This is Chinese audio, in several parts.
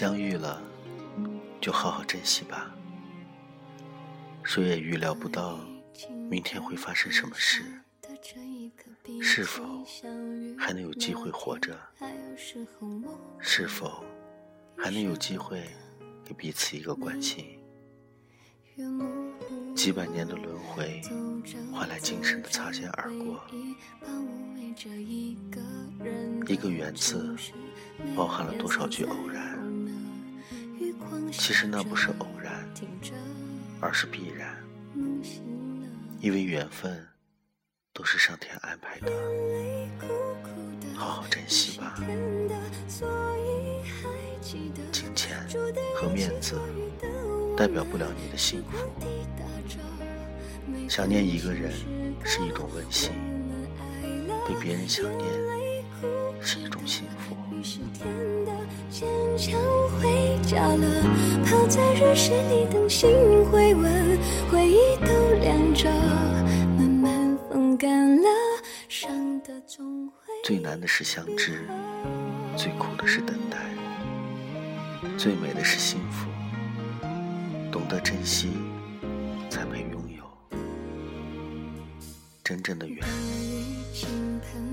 相遇了，就好好珍惜吧。谁也预料不到明天会发生什么事，是否还能有机会活着？是否还能有机会给彼此一个关心？几百年的轮回，换来今生的擦肩而过。一个缘字，包含了多少句偶然？其实那不是偶然，而是必然。因为缘分都是上天安排的，好好珍惜吧。金钱和面子代表不了你的幸福。想念一个人是一种温馨，被别人想念是一种幸福。下了，泡在热水里等心回温，回忆都凉着，慢慢风干了，伤的总会最难的是相知，最苦的是等待，最美的是幸福。懂得珍惜，才配拥有。真正的缘，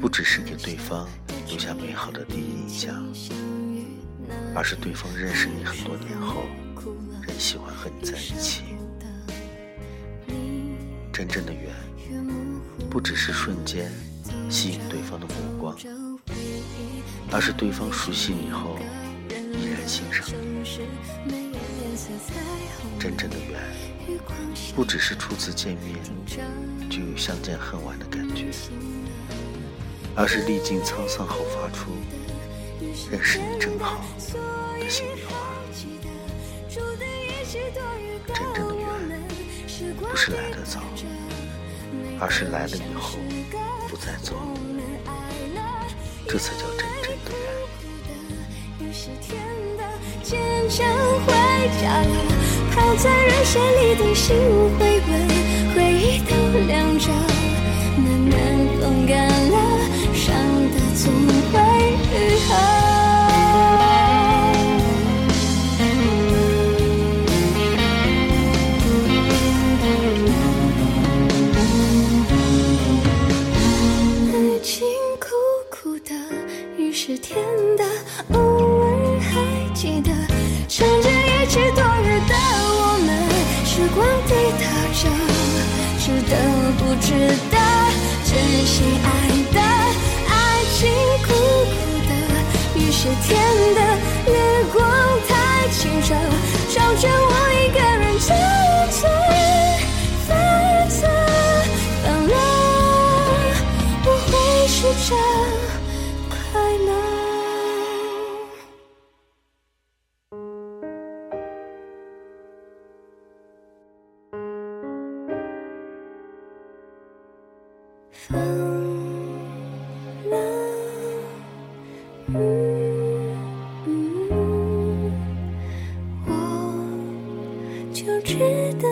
不只是给对方留下美好的第一印象，而是对方认识你很多年后，仍喜欢和你在一起。真正的缘，不只是瞬间吸引对方的目光，而是对方熟悉你后，依然欣赏你。真正的缘，不只是初次见面就有相见恨晚的感觉，而是历经沧桑后发出“认识你真好”的心里话。真正的缘，不是来得早，而是来了以后不再走，这才叫真正的缘。泡在热水里的心回温，回忆都凉着，慢慢风干了，伤的总会是甜的，偶尔还记得，曾经一起躲。光滴答着，值得不值得？珍惜爱的，爱情苦苦的，雨是甜的，月光太清澈，照着我一个人走错反侧，放了，我会试着。等了嗯嗯我就值得